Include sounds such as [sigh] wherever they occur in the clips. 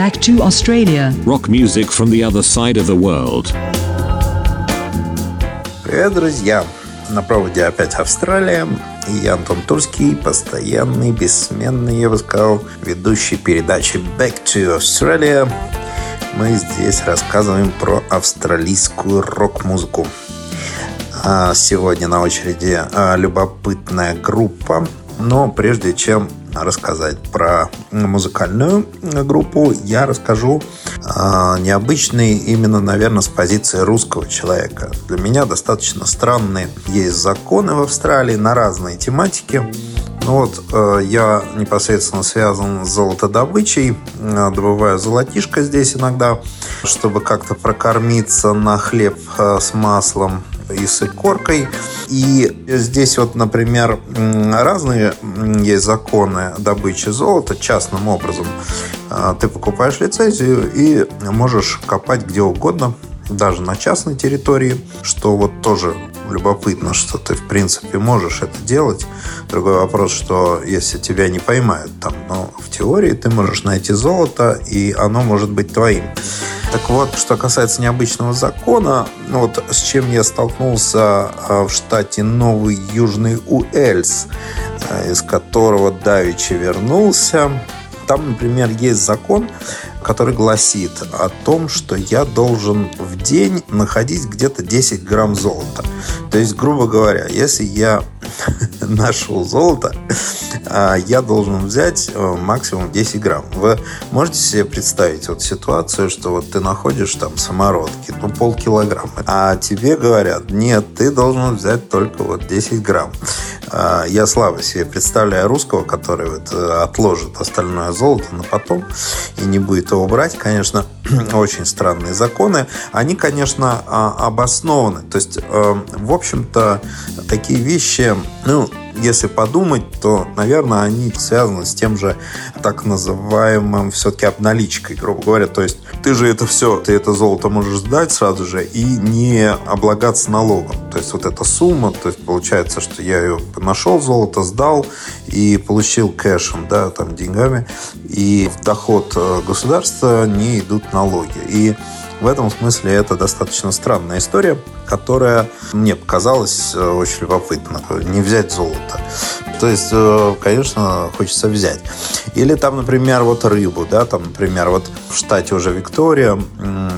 Back to Australia. Rock music from the other side of the world. Привет, друзья! На проводе опять Австралия. И я Антон Турский, постоянный, бессменный, я бы сказал, ведущий передачи Back to Australia. Мы здесь рассказываем про австралийскую рок-музыку. А сегодня на очереди а, любопытная группа. Но прежде чем рассказать про музыкальную группу, я расскажу э, необычный именно, наверное, с позиции русского человека. Для меня достаточно странные есть законы в Австралии на разные тематики. Ну вот э, я непосредственно связан с золотодобычей, э, добываю золотишко здесь иногда, чтобы как-то прокормиться на хлеб э, с маслом и с икоркой. И здесь вот, например, разные есть законы добычи золота частным образом. А, ты покупаешь лицензию и можешь копать где угодно, даже на частной территории, что вот тоже любопытно, что ты, в принципе, можешь это делать. Другой вопрос, что если тебя не поймают там, но в теории ты можешь найти золото, и оно может быть твоим. Так вот, что касается необычного закона, ну вот с чем я столкнулся а, в штате Новый Южный Уэльс, а, из которого Давичи вернулся. Там, например, есть закон, который гласит о том, что я должен в день находить где-то 10 грамм золота. То есть, грубо говоря, если я [laughs] нашел золото, а, я должен взять э, максимум 10 грамм. Вы можете себе представить вот ситуацию, что вот ты находишь там самородки, ну полкилограмма, а тебе говорят, нет, ты должен взять только вот 10 грамм. А, я слабо себе представляю русского, который вот э, отложит остальное золото на потом и не будет его брать. Конечно, [clears throat] очень странные законы. Они, конечно, а, обоснованы. То есть, э, в общем-то, такие вещи, ну, если подумать, то, наверное, они связаны с тем же так называемым все-таки обналичкой, грубо говоря. То есть ты же это все, ты это золото можешь сдать сразу же и не облагаться налогом. То есть вот эта сумма, то есть получается, что я ее нашел, золото сдал и получил кэшем, да, там деньгами, и в доход э, государства не идут налоги. И в этом смысле это достаточно странная история, которая мне показалась э, очень любопытно. Не взять золото. То есть, э, конечно, хочется взять. Или там, например, вот рыбу, да, там, например, вот в штате уже Виктория,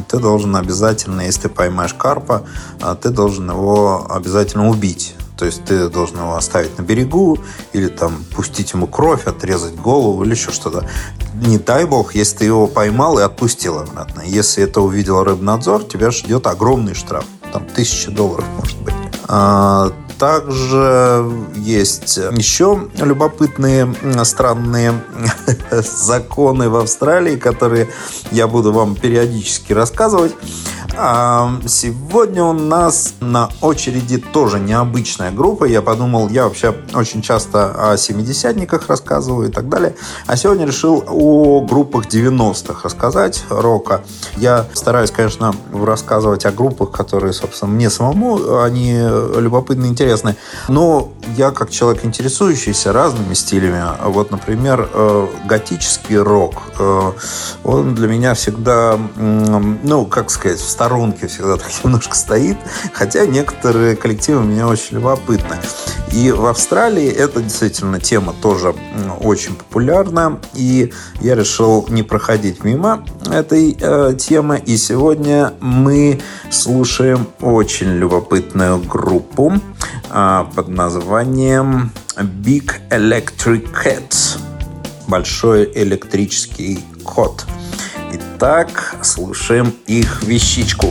ты должен обязательно, если ты поймаешь карпа, а, ты должен его обязательно убить. То есть ты должен его оставить на берегу или там пустить ему кровь, отрезать голову или еще что-то. Не дай бог, если ты его поймал и отпустил обратно. Если это увидел рыбнадзор, тебя ждет огромный штраф. Там тысяча долларов может быть. А, также есть еще любопытные странные [laughs] законы в Австралии, которые я буду вам периодически рассказывать. А сегодня у нас на очереди тоже необычная группа. Я подумал, я вообще очень часто о семидесятниках рассказываю и так далее. А сегодня решил о группах 90-х рассказать рока. Я стараюсь, конечно, рассказывать о группах, которые, собственно, мне самому, они любопытны, интересны. Но я, как человек, интересующийся разными стилями, вот, например, э, готический рок, э, он для меня всегда, ну, как сказать, в сторонке всегда [laughs] так немножко стоит, хотя некоторые коллективы меня очень любопытны. И в Австралии это действительно тема тоже очень популярна, и я решил не проходить мимо этой э, темы, и сегодня мы слушаем очень любопытную группу под названием Big Electric Cat. Большой электрический кот. Итак, слушаем их вещичку.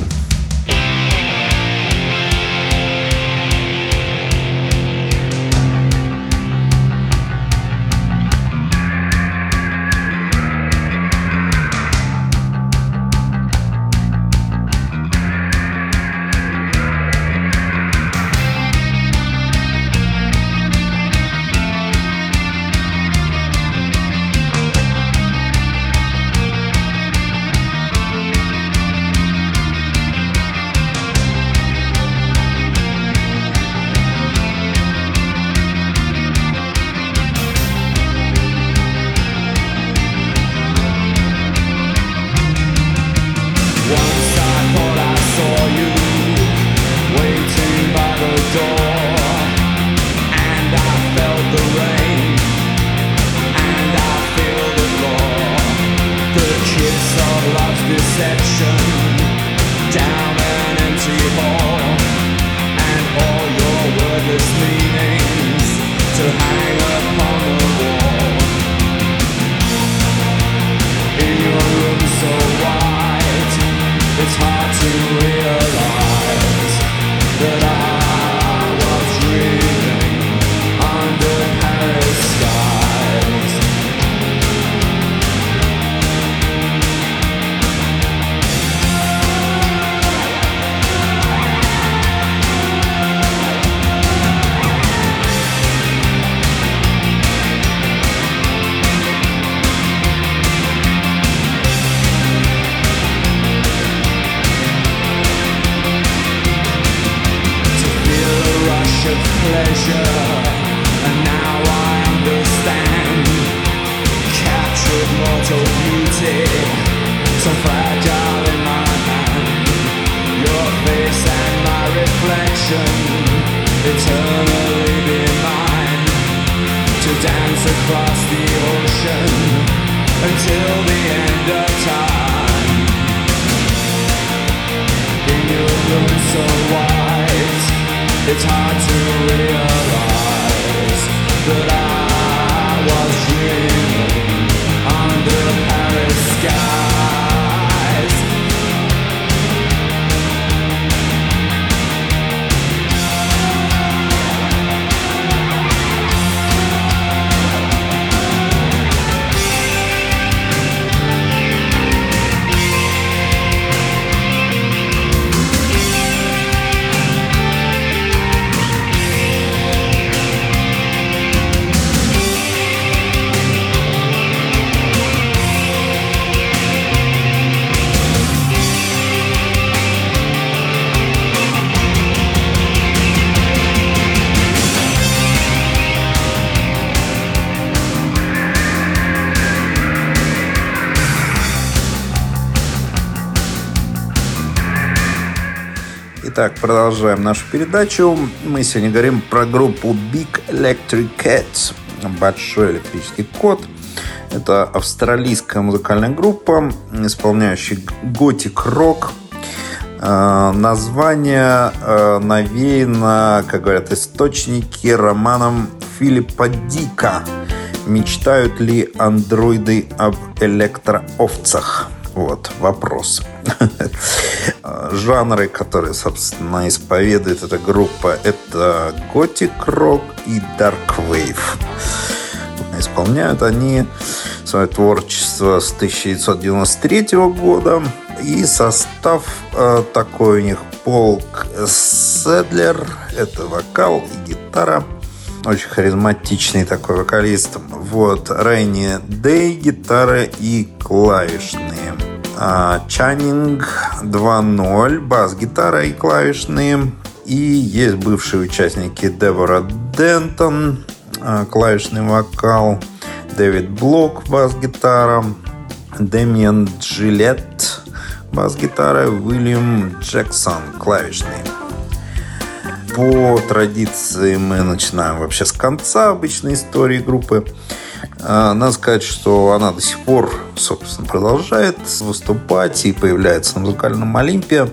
Продолжаем нашу передачу. Мы сегодня говорим про группу Big Electric Cats. Большой электрический кот. Это австралийская музыкальная группа, исполняющая готик-рок. Э, Название э, навеяно, как говорят источники, романом Филиппа Дика. Мечтают ли андроиды об электроовцах? Вот вопрос. [laughs] Жанры, которые, собственно, исповедует эта группа, это готик-рок и дарк-вейв. Исполняют они свое творчество с 1993 года. И состав э, такой у них полк Седлер, это вокал и гитара. Очень харизматичный такой вокалист. Вот, Рейни Дэй, гитара и клавишные. А, Чаннинг 2.0, бас-гитара и клавишные. И есть бывшие участники Девора Дентон, а, клавишный вокал, Дэвид Блок, бас-гитара, Дэмиан Джилет, бас-гитара, Уильям Джексон, клавишные. По традиции мы начинаем вообще с конца обычной истории группы. А, Надо сказать, что она до сих пор, собственно, продолжает выступать и появляется на музыкальном Олимпе,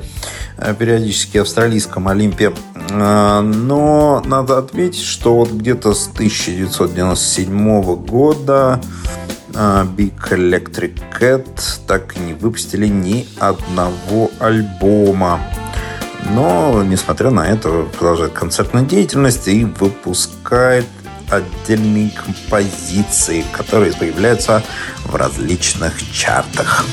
а, периодически австралийском Олимпе. А, Но надо отметить, что вот где-то с 1997 года а, Big Electric Cat так и не выпустили ни одного альбома. Но, несмотря на это, продолжает концертную деятельность и выпускает отдельные композиции, которые появляются в различных чартах.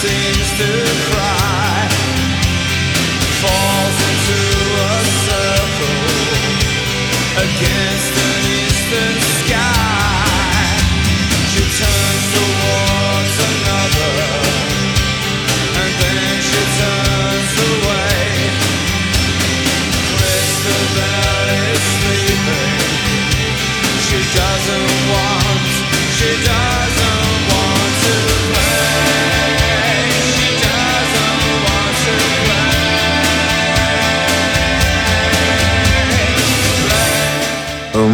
Seems to cry,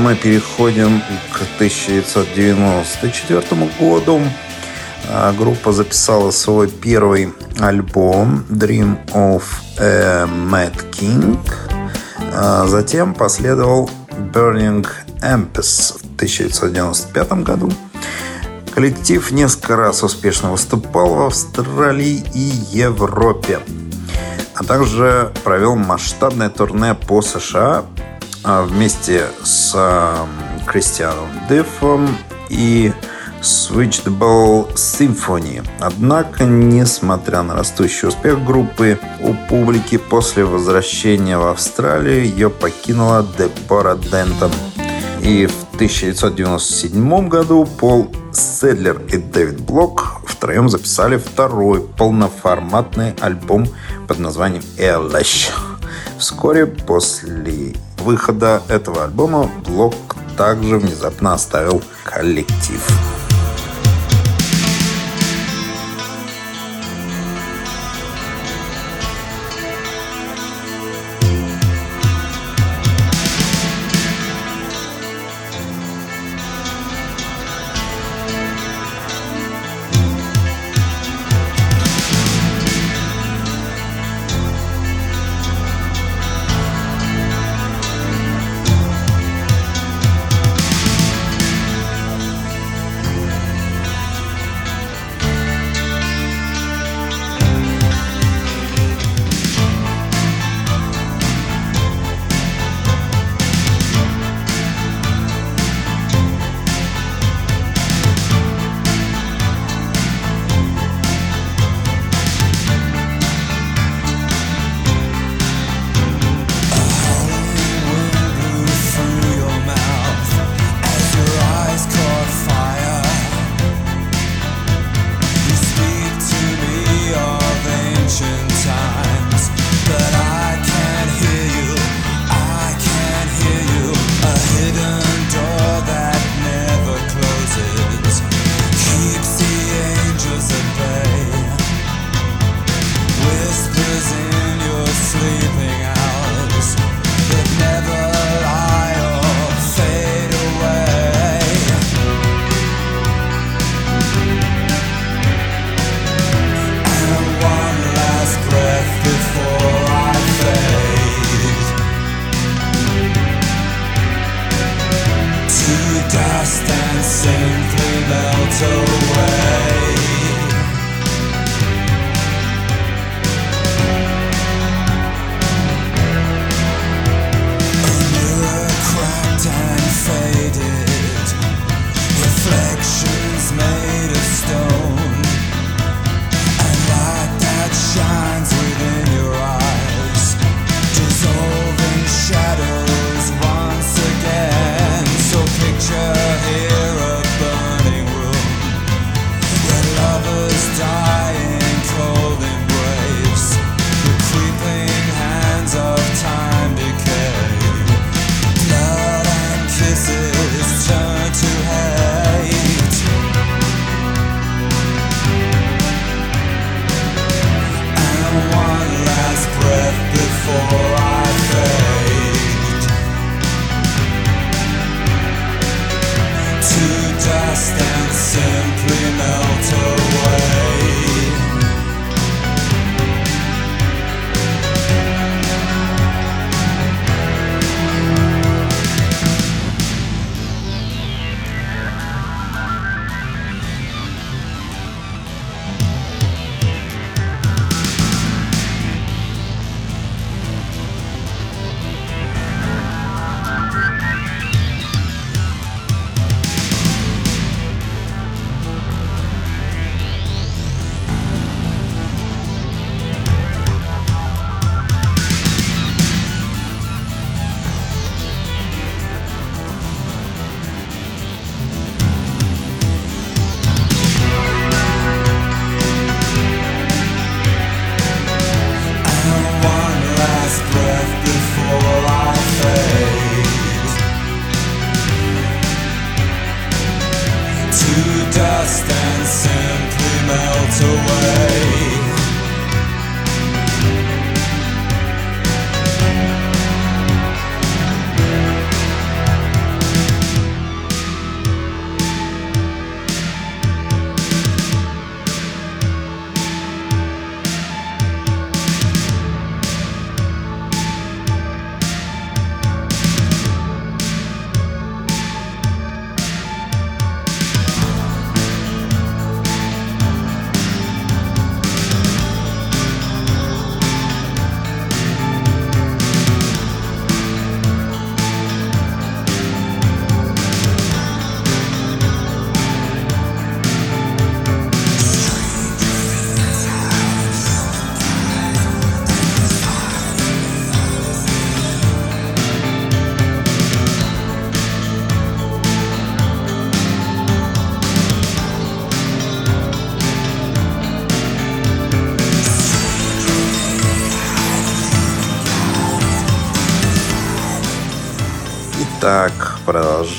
Мы переходим к 1994 году. А, Группа записала свой первый альбом Dream of a Mad King. А Затем последовал Burning Empress в 1995 году. Коллектив несколько раз успешно выступал в Австралии и Европе, а также провел масштабное турне по США вместе с а, Кристианом Дефом и Switchable Symphony. Однако, несмотря на растущий успех группы у публики после возвращения в Австралию, ее покинула Дебора Дентон. И в 1997 году Пол Седлер и Дэвид Блок втроем записали второй полноформатный альбом под названием «Элэш». Вскоре после выхода этого альбома Блок также внезапно оставил коллектив.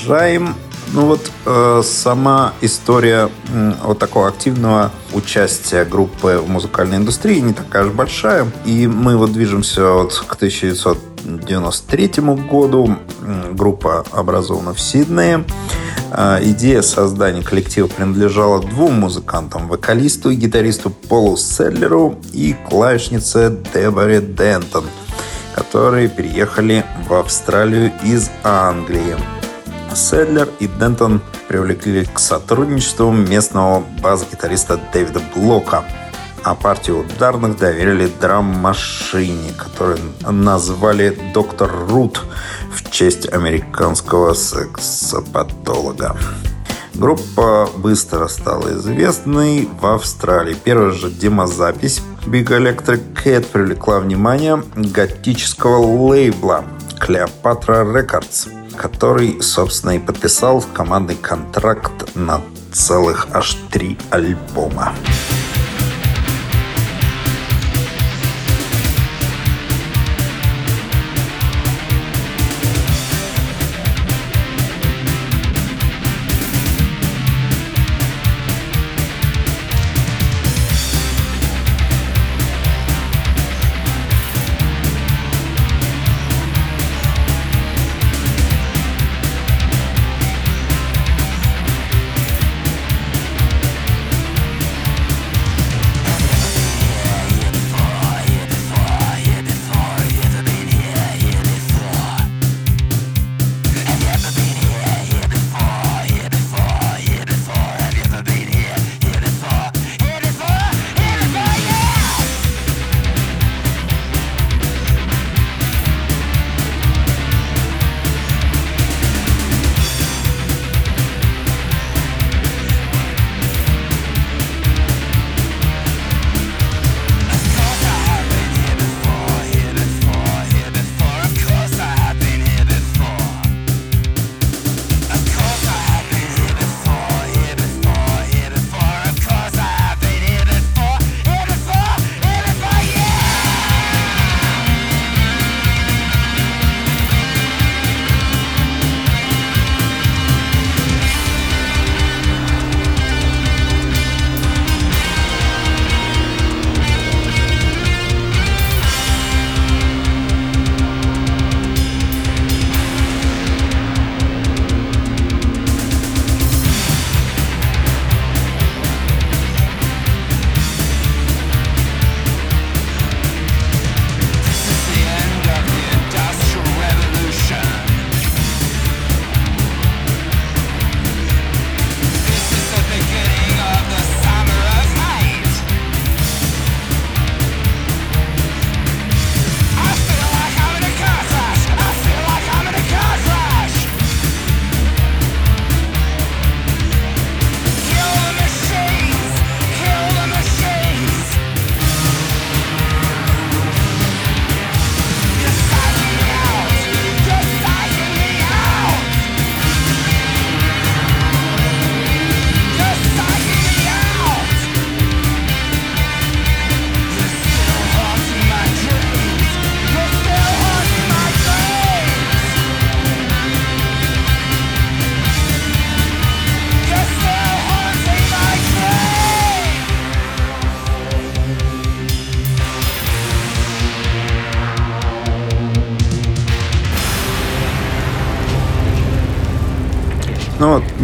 Продолжаем. Ну вот э, сама история м, вот такого активного участия группы в музыкальной индустрии не такая уж большая. И мы вот движемся вот к 1993 году. Группа образована в Сиднее. А, Идея создания коллектива принадлежала двум музыкантам. Вокалисту и гитаристу Полу Седлеру и клавишнице Деборе Дентон которые переехали в Австралию из Англии. Седлер и Дентон привлекли к сотрудничеству местного бас-гитариста Дэвида Блока, а партию ударных доверили драм-машине, которую назвали «Доктор Рут» в честь американского сексопатолога. Группа быстро стала известной в Австралии. Первая же демозапись Big Electric Cat привлекла внимание готического лейбла Cleopatra Records, который, собственно, и подписал командный контракт на целых аж три альбома.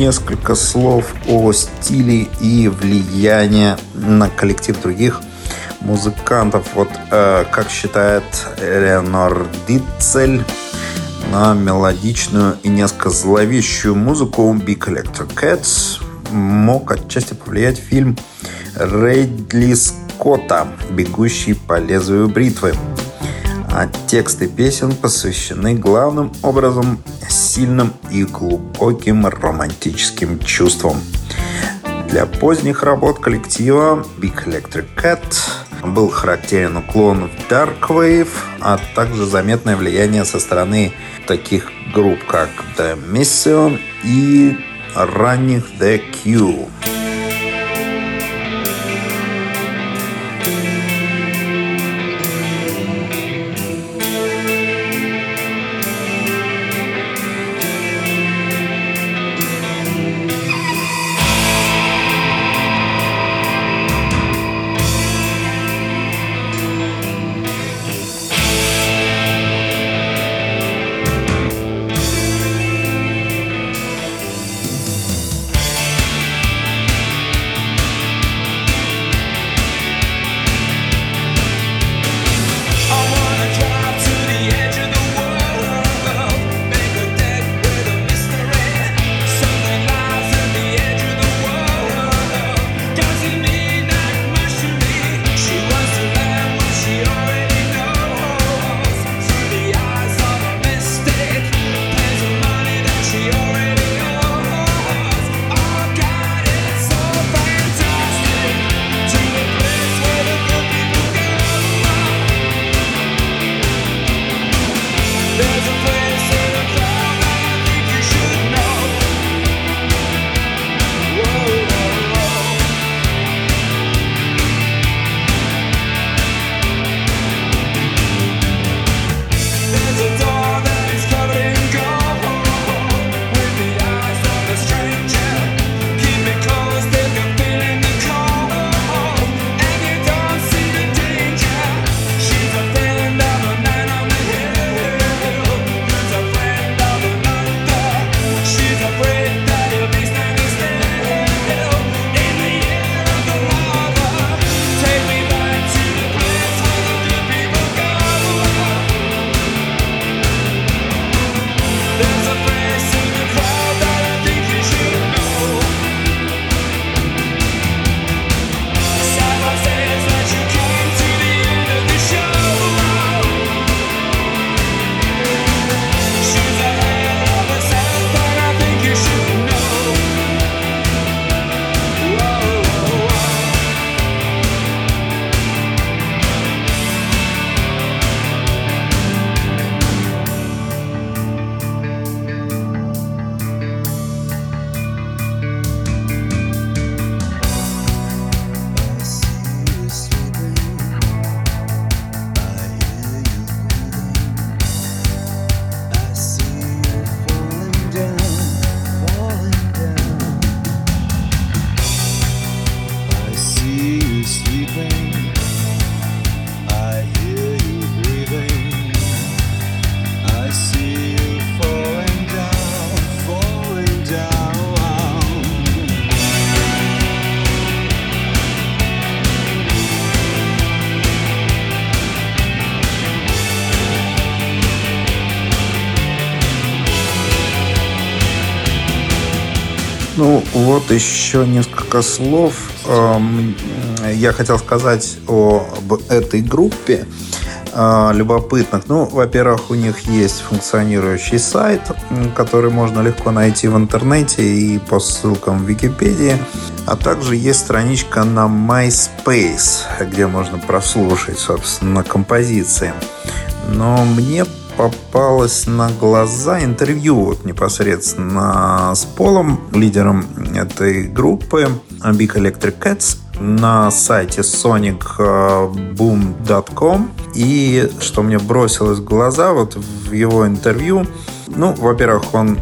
Несколько слов о стиле и влиянии на коллектив других музыкантов. Вот э, как считает Элеонор Дитцель, на мелодичную и несколько зловещую музыку Big Electric Cats мог отчасти повлиять фильм Рейдли Скотта «Бегущий по лезвию бритвы». А тексты песен посвящены главным образом сильным и глубоким романтическим чувствам. Для поздних работ коллектива Big Electric Cat был характерен уклон в Dark Wave, а также заметное влияние со стороны таких групп, как The Mission и ранних The Cure. Ну, вот еще несколько слов. Эм, я хотел сказать об этой группе э, любопытных. Ну, во-первых, у них есть функционирующий сайт, который можно легко найти в интернете и по ссылкам в Википедии. А также есть страничка на MySpace, где можно прослушать, собственно, композиции. Но мне попалось на глаза интервью вот непосредственно с Полом, лидером этой группы Big Electric Cats на сайте sonicboom.com. И что мне бросилось в глаза вот в его интервью, ну, во-первых, он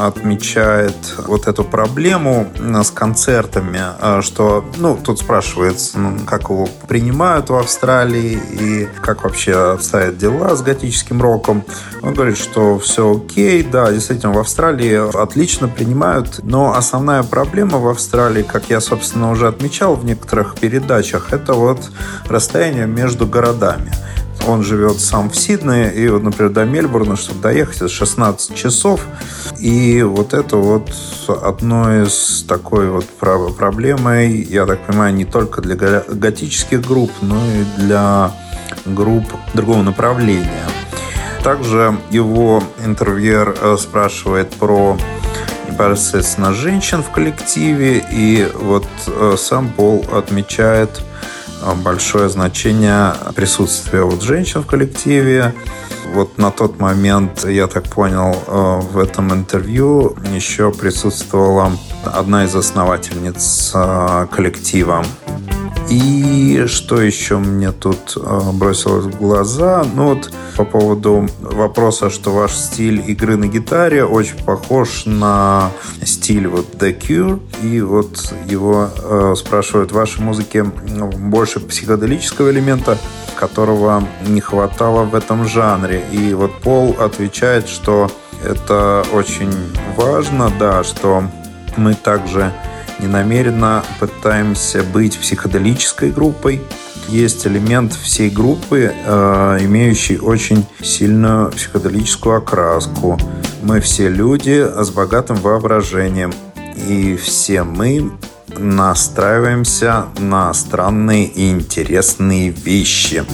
отмечает вот эту проблему с концертами, э, что, ну, тут спрашивается, ну, как его принимают в Австралии и как вообще обстоят дела с готическим роком. Он говорит, что все окей, да, действительно, в Австралии отлично принимают, но основная проблема в Австралии, как я, собственно, уже отмечал в некоторых передачах, это вот расстояние между городами. Он живет сам в Сиднее, и вот, например, до Мельбурна, чтобы доехать, это 16 часов. И вот это вот одно из такой вот проблемой, я так понимаю, не только для готических групп, но и для групп другого направления. Также его интервьюер э, спрашивает про непосредственно женщин в коллективе, и вот э, сам Пол отмечает большое значение присутствия вот женщин в коллективе. Вот на тот момент, я так понял, э, в этом интервью еще присутствовала одна из основательниц э, коллектива и что еще мне тут э, бросилось в глаза? Ну вот по поводу вопроса, что ваш стиль игры на гитаре очень похож на стиль вот The Cure. И вот его э, спрашивают, в вашей музыке больше психоделического элемента, которого не хватало в этом жанре. И вот Пол отвечает, что это очень важно, да, что мы также не намеренно пытаемся быть психоделической группой. Есть элемент всей группы, э, имеющий очень сильную психоделическую окраску. Мы все люди с богатым воображением. И все мы настраиваемся на странные и интересные вещи.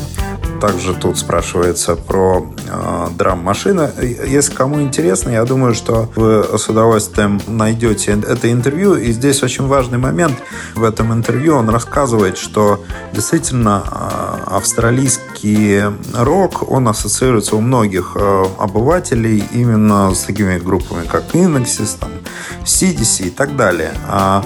Также тут спрашивается про э, драм-машины. Если кому интересно, я думаю, что вы с удовольствием найдете это интервью. И здесь очень важный момент в этом интервью. Он рассказывает, что действительно э, австралийский рок, он ассоциируется у многих э, обывателей именно с такими группами, как Inexis, там, CDC и так далее. А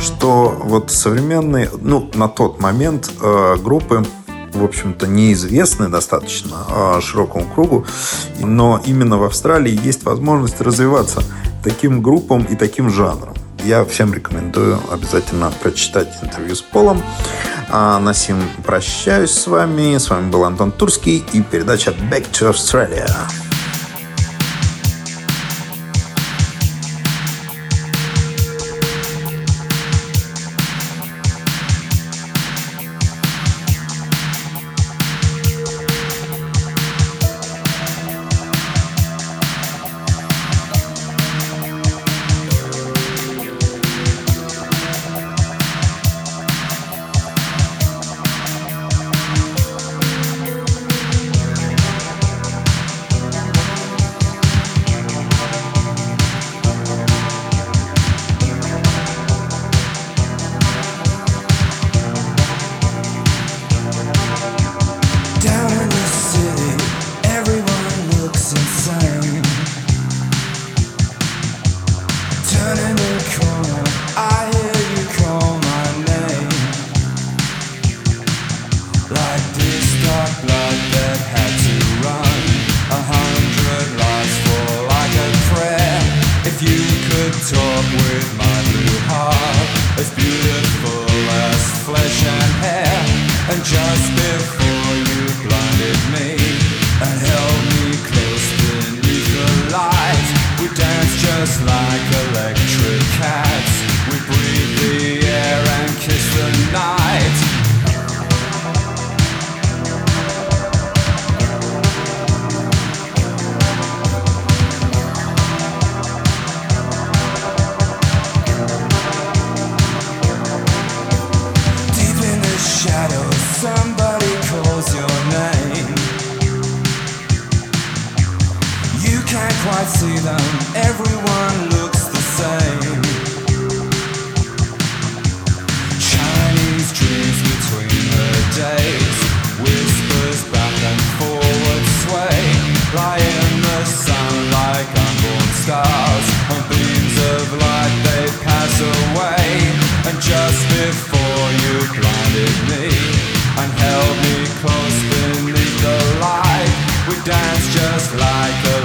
что вот современные, ну, на тот момент э, группы в общем-то, неизвестны достаточно а, широкому кругу, но именно в Австралии есть возможность развиваться таким группам и таким жанром. Я всем рекомендую обязательно прочитать интервью с Полом. А на сим прощаюсь с вами. С вами был Антон Турский и передача Back to Australia. Just like